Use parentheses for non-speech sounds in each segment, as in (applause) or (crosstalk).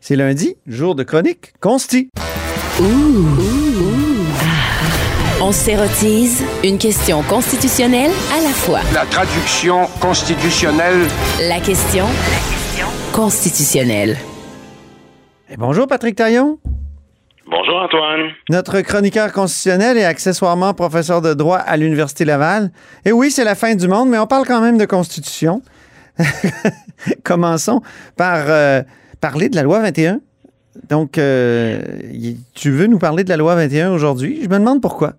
C'est lundi, jour de chronique Consti. On s'érotise une question constitutionnelle à la fois. La traduction constitutionnelle. La question constitutionnelle. Et bonjour Patrick Taillon, Bonjour Antoine. notre chroniqueur constitutionnel et accessoirement professeur de droit à l'Université Laval. Et oui, c'est la fin du monde, mais on parle quand même de constitution. (laughs) Commençons par euh, parler de la loi 21. Donc, euh, tu veux nous parler de la loi 21 aujourd'hui? Je me demande pourquoi.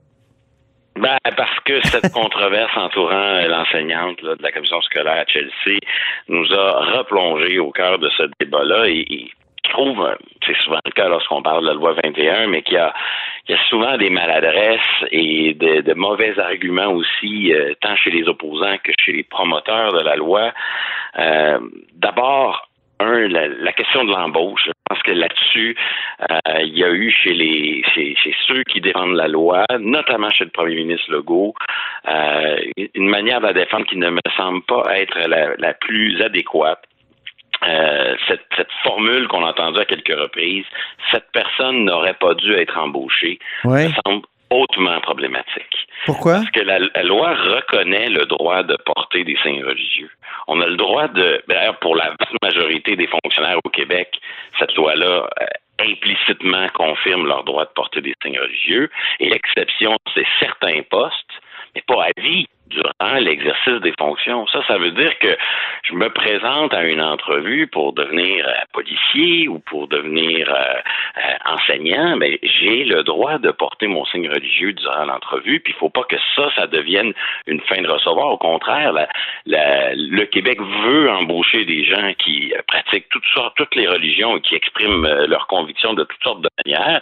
Ben, parce que cette (laughs) controverse entourant euh, l'enseignante de la commission scolaire à Chelsea nous a replongé au cœur de ce débat-là et, trouve, euh, c'est souvent le cas lorsqu'on parle de la loi 21, mais qu'il y a, qu'il y a souvent des maladresses et de, de mauvais arguments aussi, euh, tant chez les opposants que chez les promoteurs de la loi. Euh, D'abord, un, la, la question de l'embauche. Je pense que là-dessus, euh, il y a eu chez les chez, chez ceux qui défendent la loi, notamment chez le premier ministre Legault, euh, une manière de la défendre qui ne me semble pas être la, la plus adéquate. Euh, cette, cette formule qu'on a entendue à quelques reprises, cette personne n'aurait pas dû être embauchée, Ouais. me semble hautement problématique. Pourquoi? Parce que la, la loi reconnaît le droit de porter des signes religieux. On a le droit de, d'ailleurs, pour la vaste majorité des fonctionnaires au Québec, cette loi-là euh, implicitement confirme leur droit de porter des signes religieux. Et l'exception, c'est certains postes, mais pas à vie durant l'exercice des fonctions. Ça, ça veut dire que je me présente à une entrevue pour devenir euh, policier ou pour devenir euh, euh, enseignant, mais j'ai le droit de porter mon signe religieux durant l'entrevue. Puis il faut pas que ça, ça devienne une fin de recevoir. Au contraire, le Québec veut embaucher des gens qui pratiquent toutes sortes, toutes les religions et qui expriment leurs convictions de toutes sortes de manières.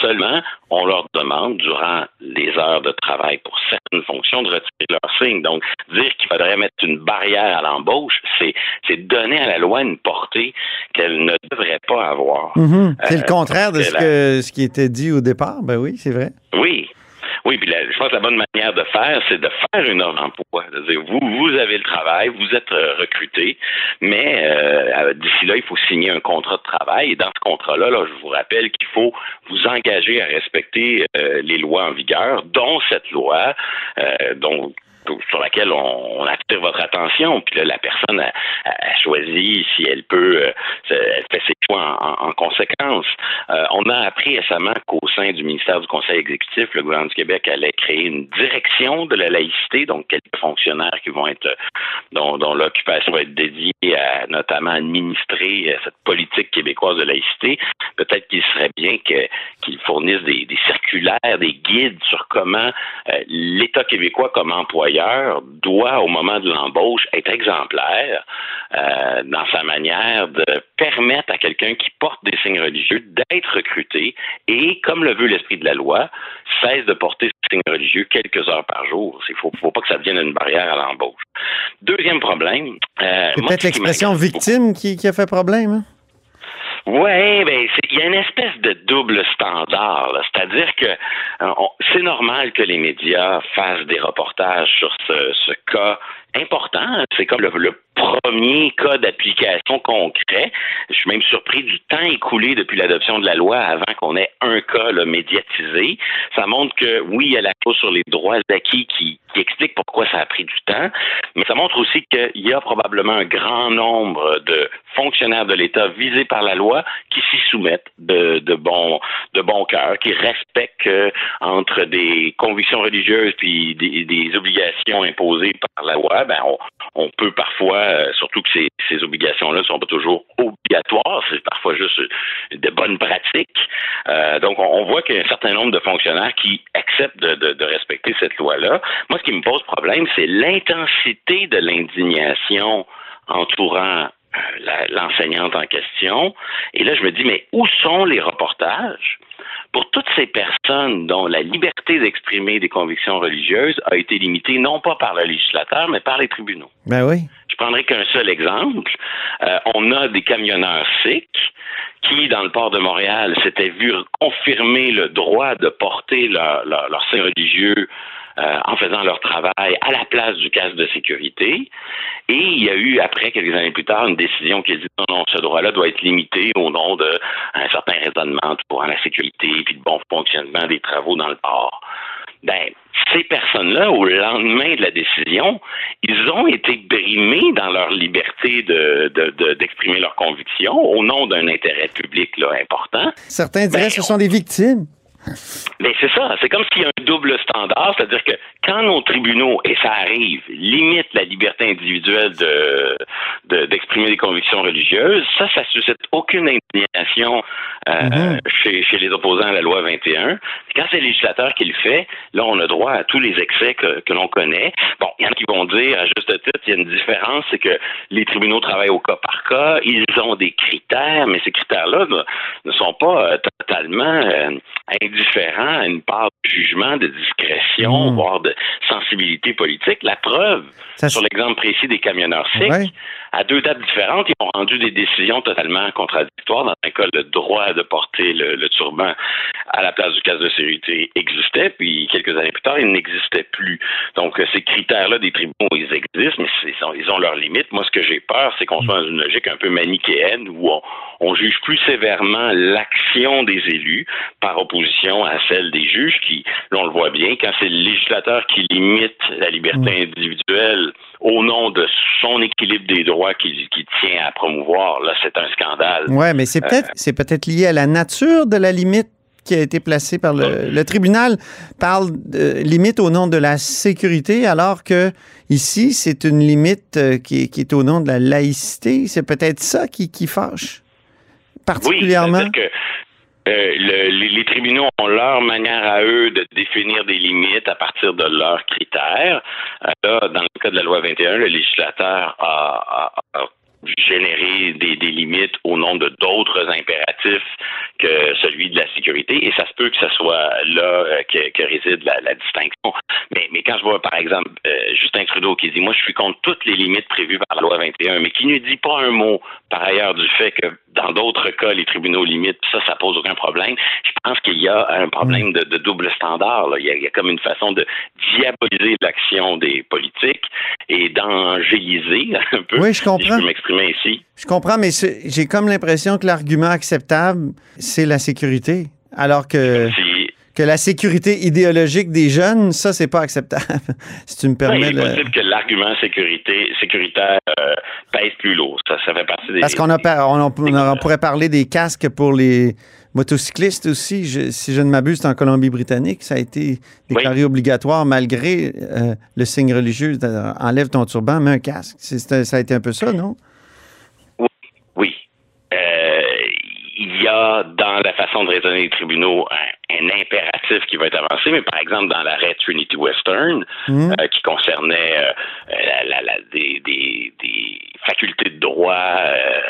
Seulement, on leur demande durant les heures de travail pour certaines fonctions de retirer leur signe. Donc, dire qu'il faudrait mettre une barrière à l'embauche, c'est donner à la loi une portée qu'elle ne devrait pas avoir. Mhm. C'est le Euh, contraire de que, ce qui était dit au départ. Ben oui, c'est vrai. Oui. Oui, puis la- je pense que la bonne manière de faire, c'est de faire une offre d'emploi. Vous, vous avez le travail, vous êtes euh, recruté, mais euh, d'ici là, il faut signer un contrat de travail. Et dans ce contrat-là, là, je vous rappelle qu'il faut vous engager à respecter euh, les lois en vigueur, dont cette loi, euh, dont sur laquelle on, attire votre attention. Puis là, la personne a, choisi si elle peut, euh, elle fait ses choix en, en- en conséquence. Euh, on a appris récemment qu'au sein du ministère du Conseil exécutif, le gouvernement du Québec allait créer une direction de la laïcité, donc quelques fonctionnaires vont être, dont, l'occupation va être dédiée à notamment administrer euh, cette politique québécoise de laïcité. Peut-être qu'il serait bien qu'ils fournissent des, circulaires, des guides sur comment l'État québécois comme employeur doit, au moment de l'embauche, être exemplaire euh, dans sa manière de permettre à quelqu'un qui porte des signes religieux d'être recruté et, comme le veut l'esprit de la loi, cesse de porter ces signes religieux quelques heures par jour. Il faut, faut pas que ça devienne une barrière à l'embauche. Deuxième problème. euh, C'est peut-être l'expression victime qui, qui a fait problème. hein? Ouais, ben il y a une espèce de double standard. C'est-à-dire que euh, c'est normal que les médias fassent des reportages sur ce, cas important. C'est comme le premiers cas d'application concret. Je suis même surpris du temps écoulé depuis l'adoption de la loi avant qu'on ait un cas médiatisé. Ça montre que oui, il y a la clause sur les droits acquis qui, qui explique pourquoi ça a pris du temps, mais ça montre aussi qu'il y a probablement un grand nombre de fonctionnaires de l'État visés par la loi qui s'y soumettent de, bon cœur, qui respectent que entre des convictions religieuses puis des, obligations imposées par la loi, ben on peut parfois, surtout que ces, obligations-là ne sont pas toujours obligatoires, c'est parfois juste de bonnes pratiques. Euh, donc on, voit qu'il y a un certain nombre de fonctionnaires qui acceptent de respecter cette loi-là. Moi, ce qui me pose problème, c'est l'intensité de l'indignation entourant euh, l'enseignante en question. Et là, je me dis, mais où sont les reportages? Pour toutes ces personnes dont la liberté d'exprimer des convictions religieuses a été limitée non pas par le législateur, mais par les tribunaux? Ben oui. Je prendrai qu'un seul exemple. Euh, on a des camionneurs sikhs qui, dans le port de Montréal, s'étaient vus confirmer le droit de porter leur, leur, signe religieux euh, en faisant leur travail à la place du casque de sécurité. Et il y a eu, après, quelques années plus tard, une décision qui a dit non, non, ce droit-là doit être limité au nom d'un certain raisonnement pour la sécurité puis le bon fonctionnement des travaux dans le port. Ben, ces personnes-là, au lendemain de la décision, ils ont été brimés dans leur liberté de, de, d'exprimer leurs convictions au nom d'un intérêt public là, important. Certains diraient que ce sont des victimes. (laughs) Mais c'est ça, c'est comme s'il y a un double standard, c'est-à-dire que quand nos tribunaux, et ça arrive, limitent la liberté individuelle de, de d'exprimer des convictions religieuses, ça, ça suscite aucune indignation euh, mm-hmm. chez, chez les opposants à la loi 21. Quand c'est le législateur qui le fait, là, on a droit à tous les excès que, que l'on connaît. Bon, il y en a qui vont dire, à juste titre, il y a une différence, c'est que les tribunaux travaillent au cas par cas, ils ont des critères, mais ces critères-là ne, ne sont pas euh, totalement euh, indifférents à une part de jugement, de discrétion, Mm. voire de sensibilité politique. La preuve, Ça, sur l'exemple précis des camionneurs sikhs, Ouais. À deux dates différentes, ils ont rendu des décisions totalement contradictoires. Dans un cas, le droit de porter le, le turban à la place du casque de sécurité existait, puis quelques années plus tard, il n'existait plus. Donc, euh, ces critères-là des tribunaux, ils existent, mais ils ont, ils ont leurs limites. Moi, ce que j'ai peur, c'est qu'on soit dans une logique un peu manichéenne où on, on juge plus sévèrement l'action des élus par opposition à celle des juges qui, là, on le voit bien, quand c'est le législateur qui limite la liberté individuelle au nom de son équilibre des droits qu'il tient à promouvoir, là, c'est un scandale. Ouais, mais c'est peut-être c'est peut-être lié à la nature de la limite qui a été placée par le, le tribunal parle de limite au nom de la sécurité alors que ici c'est une limite euh, qui est, qui est au nom de la laïcité, c'est peut-être ça qui, qui fâche particulièrement. Oui, euh, le- les, les tribunaux ont leur manière à eux de définir des limites à partir de leurs critères. Euh, là, dans le cas de la loi 21, le législateur a, a- a généré des, des limites au nom de d'autres impératifs que celui de la sécurité, et ça se peut que ce soit là euh, que, que réside la, la distinction. Mais, mais quand je vois, par exemple, euh, Justin Trudeau qui dit, moi, je suis contre toutes les limites prévues par la loi 21, mais qui ne dit pas un mot, par ailleurs, du fait que dans d'autres cas, les tribunaux limitent, ça, ça pose aucun problème. Je pense qu'il y a un problème de, de double standard. là. Il, y a, il y a comme une façon de diaboliser l'action des politiques et d'angéliser un peu, Oui, je si je comprends. peux ici. Je comprends, mais j'ai comme l'impression que l'argument acceptable, c'est la sécurité. Alors que, Si, que la sécurité idéologique des jeunes, ça, c'est pas acceptable. (laughs) si tu me Oui, permets. il est le- possible que l'argument sécurité, sécuritaire euh, pèse plus lourd. Ça, ça fait partie des. Parce qu'on on, on- on pourrait parler des casques pour les motocyclistes aussi. Je- si je ne m'abuse, en Colombie-Britannique. Ça a été déclaré obligatoire malgré euh, le signe religieux. Enlève ton turban, mets un casque. Ça a été un peu ça, non? Oui. Euh, il y a dans la façon de raisonner des tribunaux un, un impératif qui va être avancé, mais par exemple dans l'arrêt Trinity Western, Mhm. euh, qui concernait euh, la- la- la- des, des- des facultés de droit euh,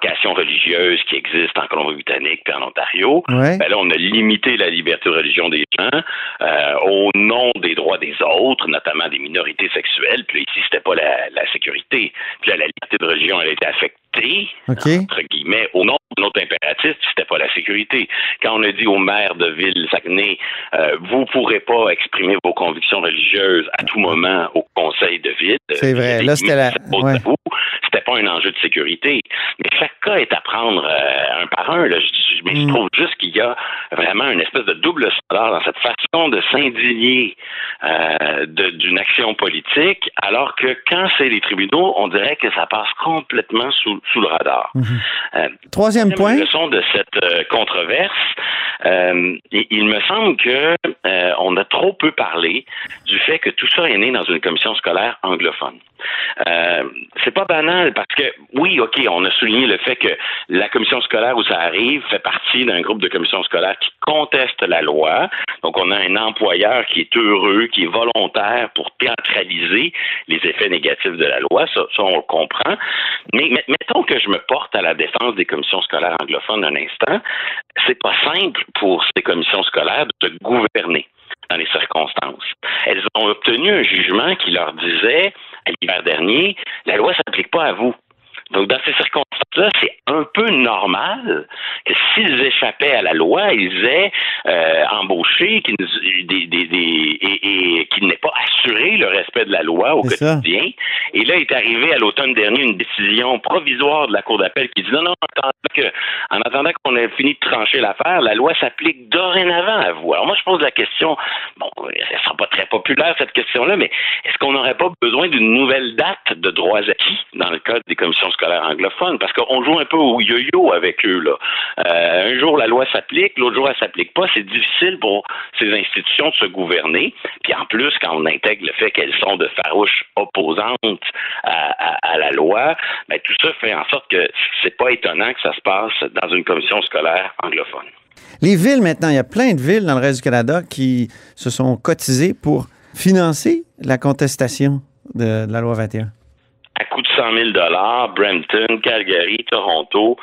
vocation religieuse qui existent en Colombie-Britannique et en Ontario, Ouais. ben là, on a limité la liberté de religion des gens euh, au nom des droits des autres, notamment des minorités sexuelles. Puis là, ici, c'était pas la, la sécurité. Puis là, la liberté de religion, elle a été affectée, OK. entre guillemets, au nom d'un autre impératif c'était pas la sécurité. Quand on a dit au maire de ville Saguenay, euh, vous pourrez pas exprimer vos convictions religieuses à tout moment au conseil de ville. C'est vrai. Là, c'était la. Ouais. Pas un enjeu de sécurité. Mais chaque cas est à prendre euh, un par un. Là. Je, mais je Mm. trouve juste qu'il y a vraiment une espèce de double standard dans cette façon de s'indigner euh, d'une action politique, alors que quand c'est les tribunaux, on dirait que ça passe complètement sous, sous le radar. Euh, Mm-hmm. Troisième point. leçon de cette euh, controverse, euh, il, il me semble que euh, on a trop peu parlé du fait que tout ça est né dans une commission scolaire anglophone. Euh, c'est pas banal parce que oui, ok, on a souligné le fait que la commission scolaire où ça arrive fait partie d'un groupe de commissions scolaires qui conteste la loi. Donc on a un employeur qui est heureux, qui est volontaire pour théâtraliser les effets négatifs de la loi. Ça, ça on le comprend. Mais met- mettons que je me porte à la défense des commissions scolaires anglophones un instant. C'est pas simple pour ces commissions scolaires de se gouverner dans les circonstances. Elles ont obtenu un jugement qui leur disait, l'hiver dernier, la loi s'applique pas à vous. Donc, dans ces circonstances-là, c'est un peu normal que s'ils échappaient à la loi, ils aient euh, embauché qu'ils- des, des, des- et, et qu'ils n'aient pas assuré le respect de la loi au C'est ça. quotidien. Et là est arrivé à l'automne dernier une décision provisoire de la Cour d'appel qui dit non, non, en attendant que- en attendant qu'on ait fini de trancher l'affaire, la loi s'applique dorénavant à vous. Alors moi, je pose la question, bon, elle sera pas très populaire, cette question-là, mais est-ce qu'on n'aurait pas besoin d'une nouvelle date de droits acquis dans le cadre des commissions scolaires anglophones? Parce qu'on joue un peu au yo-yo avec eux, là. Euh, un jour, la loi s'applique, l'autre jour, elle s'applique pas. C'est difficile pour ces institutions de se gouverner. Puis en plus, quand on intègre le fait qu'elles sont de farouches opposantes à, la loi, ben, tout ça fait en sorte que c'est pas étonnant que ça se passe dans une commission scolaire anglophone. Les villes, maintenant, il y a plein de villes dans le reste du Canada qui se sont cotisées pour financer la contestation de la loi 21. À coût de 100 000 Brampton, Calgary, Toronto.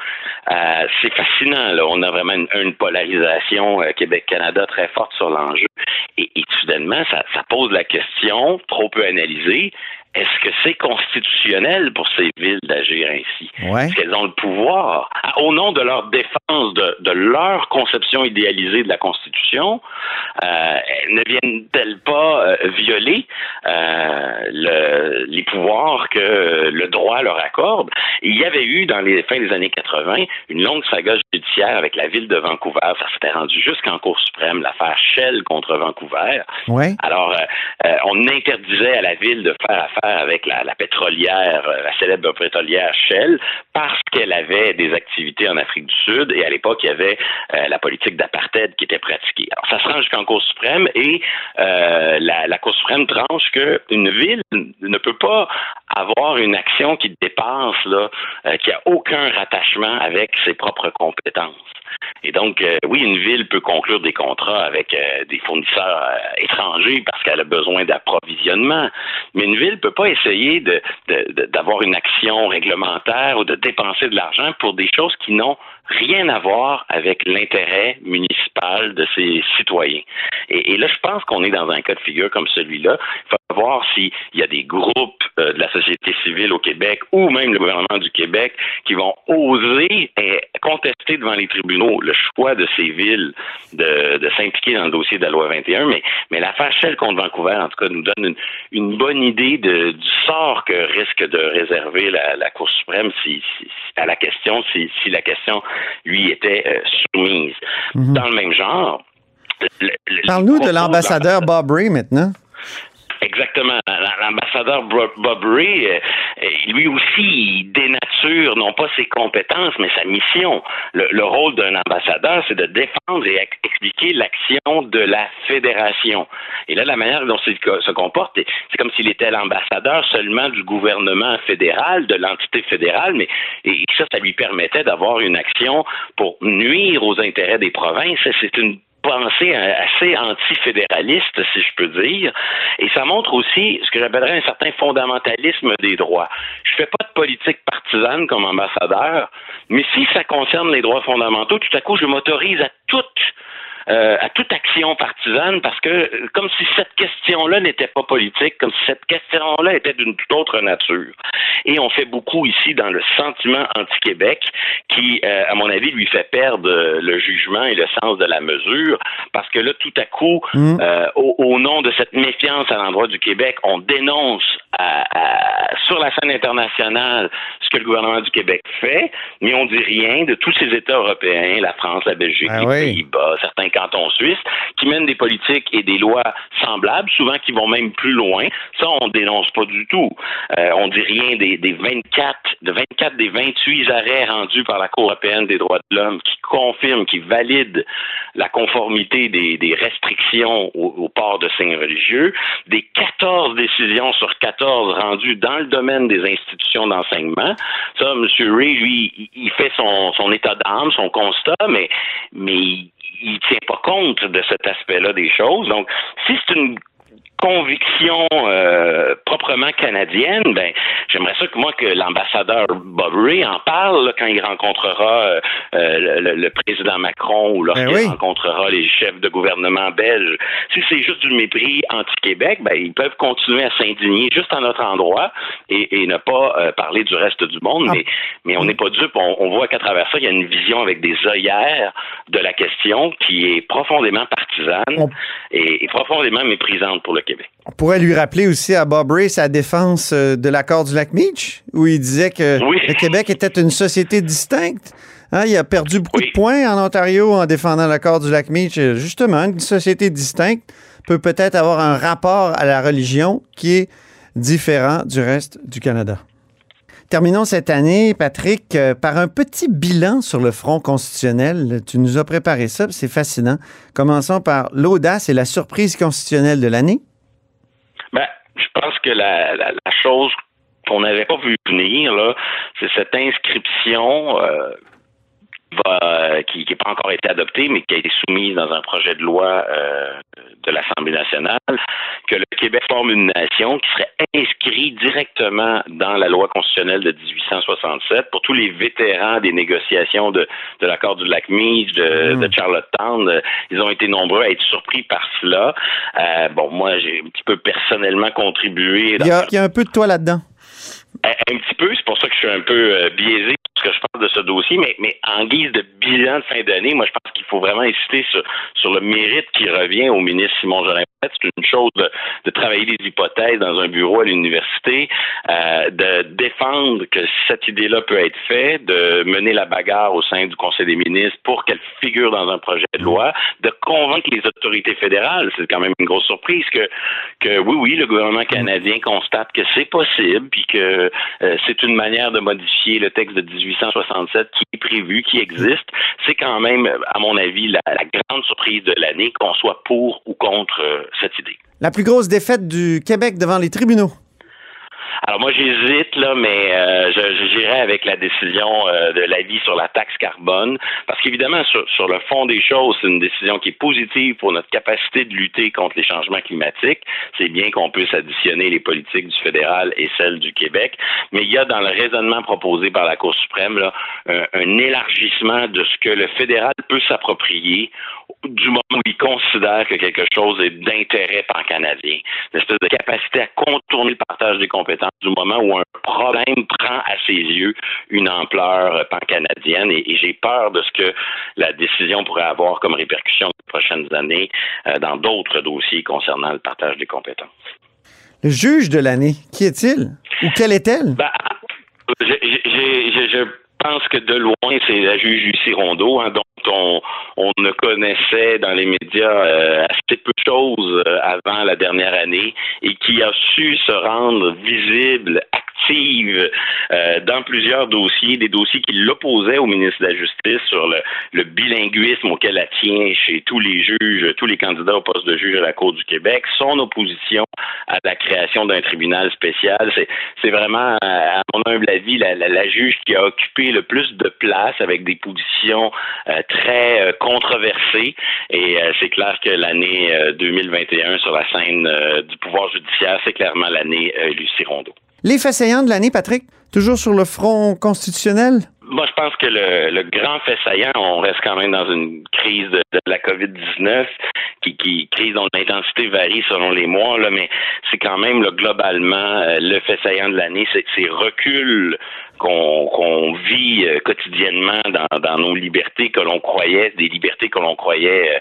Euh, c'est fascinant. Là. On a vraiment une, polarisation euh, Québec-Canada très forte sur l'enjeu. Et, et soudainement, ça, ça pose la question, trop peu analysée, est-ce que c'est constitutionnel pour ces villes d'agir ainsi? Ouais. Est-ce qu'elles ont le pouvoir, au nom de leur défense, de, de leur conception idéalisée de la Constitution, euh, ne viennent-elles pas euh, violer euh, le- les pouvoirs que le droit leur accorde? Il y avait eu, dans les fins des années 80, une longue saga judiciaire avec la ville de Vancouver. Ça s'était rendu jusqu'en Cour suprême, l'affaire Shell contre Vancouver. Ouais. Alors, on interdisait à la ville de faire affaire avec la, pétrolière, euh, la célèbre pétrolière Shell, parce qu'elle avait des activités en Afrique du Sud et à l'époque, il y avait euh, la politique d'apartheid qui était pratiquée. Alors, ça se rend jusqu'en Cour suprême et euh, la, la Cour suprême tranche qu'une ville ne peut pas avoir une action qui dépasse, là, euh, qui a aucun rattachement avec ses propres compétences. Et donc, euh, oui, une ville peut conclure des contrats avec euh, des fournisseurs euh, étrangers parce qu'elle a besoin d'approvisionnement, mais une ville peut pas essayer d'avoir une action réglementaire ou de dépenser de l'argent pour des choses qui n'ont rien à voir avec l'intérêt municipal de ses citoyens. Et, là, je pense qu'on est dans un cas de figure comme celui-là. Il faut voir s'il y a des groupes euh, de la société civile au Québec ou même le gouvernement du Québec qui vont oser eh, contester devant les tribunaux le choix de ces villes de, s'impliquer dans le dossier de la loi 21. Mais, mais l'affaire Shell contre Vancouver, en tout cas, nous donne une, bonne idée du sort que risque de réserver la, Cour suprême à la question, si, si la question lui était euh, soumise. Dans le même genre, le- le- Parle-nous de l'ambassadeur Bob Ray maintenant. Exactement. L'ambassadeur Bob Ray, euh, euh, lui aussi, il dénature non pas ses compétences, mais sa mission. Le, le rôle d'un ambassadeur, c'est de défendre et ex- expliquer l'action de la fédération. Et là, la manière dont il se comporte, c'est comme s'il était l'ambassadeur seulement du gouvernement fédéral, de l'entité fédérale, mais ça, ça lui permettait d'avoir une action pour nuire aux intérêts des provinces. C'est une pensée assez antifédéraliste, si je peux dire. Et ça montre aussi ce que j'appellerais un certain fondamentalisme des droits. Je fais pas de politique partisane comme ambassadeur, mais si ça concerne les droits fondamentaux, tout à coup, je m'autorise à tout euh, à toute action partisane parce que euh, comme si cette question-là n'était pas politique, comme si cette question-là était d'une toute autre nature. Et on fait beaucoup ici dans le sentiment anti-Québec qui, euh, à mon avis, lui fait perdre le jugement et le sens de la mesure parce que là, tout à coup, Mm. euh, au, au nom de cette méfiance à l'endroit du Québec, on dénonce à- à- sur la scène internationale ce que le gouvernement du Québec fait, mais on dit rien de tous ces États européens, la France, la Belgique, Ah les oui. Pays-Bas, certains cantons suisses, qui mènent des politiques et des lois semblables, souvent qui vont même plus loin. Ça, on dénonce pas du tout. Euh, on dit rien des, des 24, de 24 des 28 arrêts rendus par la Cour européenne des droits de l'homme qui confirment, qui valident la conformité des, restrictions au, au port de signes religieux, des 14 décisions sur 14 rendues dans le domaine des institutions d'enseignement. Ça, M. Ray, lui, il- fait son, son état d'âme, son constat, mais, mais il, tient pas compte de cet aspect-là des choses. Donc, si c'est une conviction euh, proprement canadienne, ben j'aimerais ça que moi que l'ambassadeur Bob Ray en parle là, quand il rencontrera euh, le, le président Macron ou lorsqu'il Ben oui. rencontrera les chefs de gouvernement belges. Si c'est juste du mépris anti-Québec, ben ils peuvent continuer à s'indigner juste à notre endroit et, et ne pas euh, parler du reste du monde. Ah. Mais, mais on n'est pas dupe. On, on voit qu'à travers ça, il y a une vision avec des œillères de la question qui est profondément partisane et, et profondément méprisante pour le Québec. On pourrait lui rappeler aussi à Bob Ray sa défense euh, de l'accord du lac Meach, où il disait que Oui. le Québec était une société distincte. Hein, il a perdu beaucoup Oui. de points en Ontario en défendant l'accord du lac Meach. Euh, Justement, une société distincte peut peut-être avoir un rapport à la religion qui est différent du reste du Canada. Terminons cette année, Patrick, euh, par un petit bilan sur le front constitutionnel. Tu nous as préparé ça, c'est fascinant. Commençons par l'audace et la surprise constitutionnelle de l'année. Je pense que la, la, la chose qu'on n'avait pas vu venir, là, c'est cette inscription euh, va- qui n'a pas encore été adoptée, mais qui a été soumise dans un projet de loi euh, de l'Assemblée nationale, que le Québec forme une nation qui serait inscrit directement dans la loi constitutionnelle de 1867 pour tous les vétérans des négociations de, de l'accord du lac Meach, de, de Charlottetown. Euh, Ils ont été nombreux à être surpris par cela. Euh, bon, moi, j'ai un petit peu personnellement contribué Il y a, il y a un peu de toi là-dedans. un, un petit peu, c'est pour ça que je suis un peu euh, biaisé je parle de ce dossier, mais, en guise de bilan de fin d'année, moi je pense qu'il faut vraiment insister sur, sur le mérite qui revient au ministre Simon Jolin. C'est une chose de, travailler des hypothèses dans un bureau à l'université, euh, de défendre que cette idée-là peut être faite, de mener la bagarre au sein du Conseil des ministres pour qu'elle figure dans un projet de loi, de convaincre les autorités fédérales. C'est quand même une grosse surprise que, que oui, oui, le gouvernement canadien constate que c'est possible, puis que euh, c'est une manière de modifier le texte de 1867 qui est prévu, qui existe. C'est quand même, à mon avis, la, la grande surprise de l'année, qu'on soit pour ou contre euh, La plus grosse défaite du Québec devant les tribunaux. Alors moi j'hésite là, mais euh, je, j'irai avec la décision euh, de l'avis sur la taxe carbone, parce qu'évidemment sur, sur le fond des choses, c'est une décision qui est positive pour notre capacité de lutter contre les changements climatiques. C'est bien qu'on puisse additionner les politiques du fédéral et celles du Québec, mais il y a dans le raisonnement proposé par la Cour suprême là, un, un élargissement de ce que le fédéral peut s'approprier du moment où il considère que quelque chose est d'intérêt pan-canadien. Une espèce de capacité à contourner le partage des compétences du moment où un problème prend à ses yeux une ampleur euh, pan-canadienne et, et j'ai peur de ce que la décision pourrait avoir comme répercussion les prochaines années euh, dans d'autres dossiers concernant le partage des compétences. Le juge de l'année, qui est-il? Ou quelle est-elle? Ben, j'ai- je pense que de loin, c'est la juge Lucie Rondeau, hein, dont on, on ne connaissait dans les médias euh, assez peu de choses euh, avant la dernière année et qui a su se rendre visible, euh, dans plusieurs dossiers, des dossiers qui l'opposaient au ministre de la Justice sur le, le bilinguisme auquel elle tient chez tous les juges, tous les candidats au poste de juge à la Cour du Québec, son opposition à la création d'un tribunal spécial. C'est, vraiment, à mon humble avis, la, la, la juge qui a occupé le plus de place avec des positions euh, très euh, controversées. Et euh, c'est clair que l'année euh, 2021 sur la scène euh, du pouvoir judiciaire, c'est clairement l'année euh, Lucie Rondeau. Les faits saillants de l'année, Patrick? Toujours sur le front constitutionnel? Moi, je pense que le, le, grand fait saillant, on reste quand même dans une crise de, la COVID-19, qui, crise dont l'intensité varie selon les mois, là, mais c'est quand même globalement euh, le fait saillant de l'année, c'est ces reculs qu'on vit euh, quotidiennement dans, nos libertés que l'on croyait, des libertés que l'on croyait euh,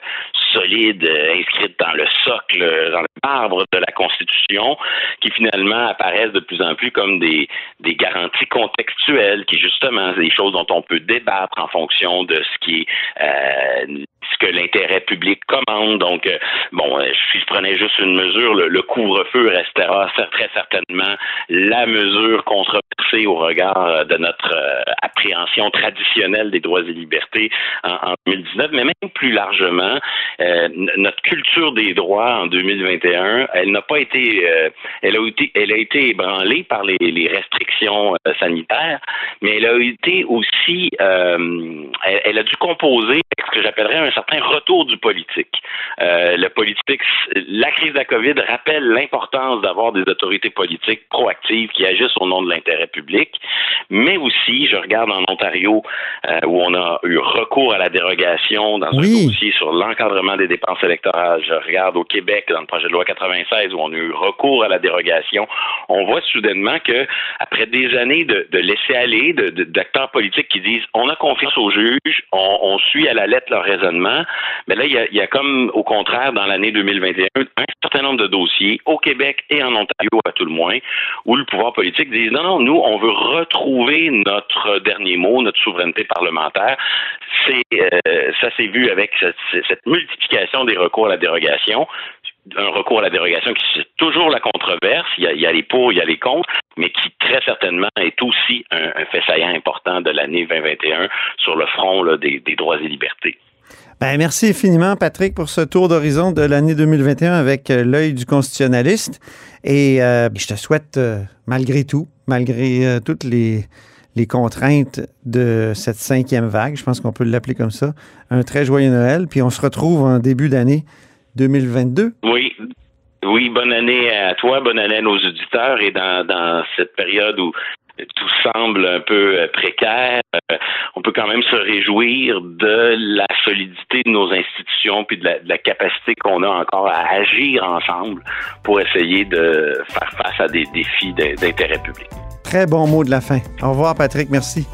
solides, inscrites dans le socle, dans le marbre de la Constitution, qui finalement apparaissent de plus en plus comme des, des garanties contextuelles, qui justement, choses dont on peut débattre en fonction de ce qui est ce que l'intérêt public commande. Donc, bon, si je prenais juste une mesure, le, couvre-feu restera très certainement la mesure controversée au regard euh, de notre euh, appréhension traditionnelle des droits et libertés en, en 2019, mais même plus largement, euh, notre culture des droits en 2021, elle n'a pas été, euh, elle a été, elle a été ébranlée par les, restrictions euh, sanitaires, mais elle a été aussi, elle, elle, a dû composer ce que j'appellerais un certain retour du politique. le politique, la crise de la COVID rappelle l'importance d'avoir des autorités politiques proactives qui agissent au nom de l'intérêt public, mais aussi, je regarde en Ontario, euh, où on a eu recours à la dérogation dans oui. un dossier sur l'encadrement des dépenses électorales. Je regarde au Québec, dans le projet de loi 96, où on a eu recours à la dérogation. On voit soudainement que, après des années de, de laisser aller, d'acteurs de, politiques qui disent on a confiance aux juges, on, on suit à la lettre leur raisonnement, mais là, il y a, comme, au contraire, dans l'année 2021, un certain nombre de dossiers, au Québec et en Ontario à tout le moins, où le pouvoir politique dit non, non, nous, on veut retrouver notre dernier mot, notre souveraineté parlementaire. Euh, ça s'est vu avec cette, multiplication des recours à la dérogation. Un recours à la dérogation qui c'est toujours la controverse, il y, a, les pour, il y a les contre, mais qui très certainement est aussi un, un fait saillant important de l'année 2021 sur le front des droits et libertés. Ben, merci infiniment, Patrick, pour ce tour d'horizon de l'année 2021 avec euh, l'œil du constitutionnaliste. Et euh, je te souhaite, euh, malgré tout, malgré toutes les, contraintes de cette cinquième vague, je pense qu'on peut l'appeler comme ça, un très joyeux Noël. Puis on se retrouve en début d'année 2022. Oui. Oui, bonne année à toi, bonne année à nos auditeurs. Et dans cette période où tout semble un peu euh, précaire, euh, on peut quand même se réjouir de la solidité de nos institutions puis de la, de la capacité qu'on a encore à agir ensemble pour essayer de faire face à des défis d'intérêt public. Très bon mot de la fin. Au revoir, Patrick. Merci.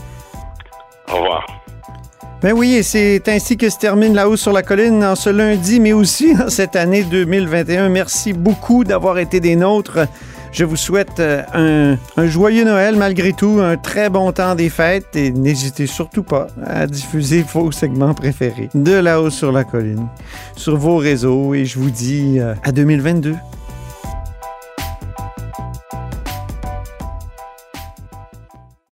Au revoir. Ben oui, et c'est ainsi que se termine La hausse sur la colline en ce lundi, mais aussi en cette année 2021. Merci beaucoup d'avoir été des nôtres. Je vous souhaite un, un, joyeux Noël malgré tout, un très bon temps des fêtes et n'hésitez surtout pas à diffuser vos segments préférés de La hausse sur la colline sur vos réseaux et je vous dis à 2022.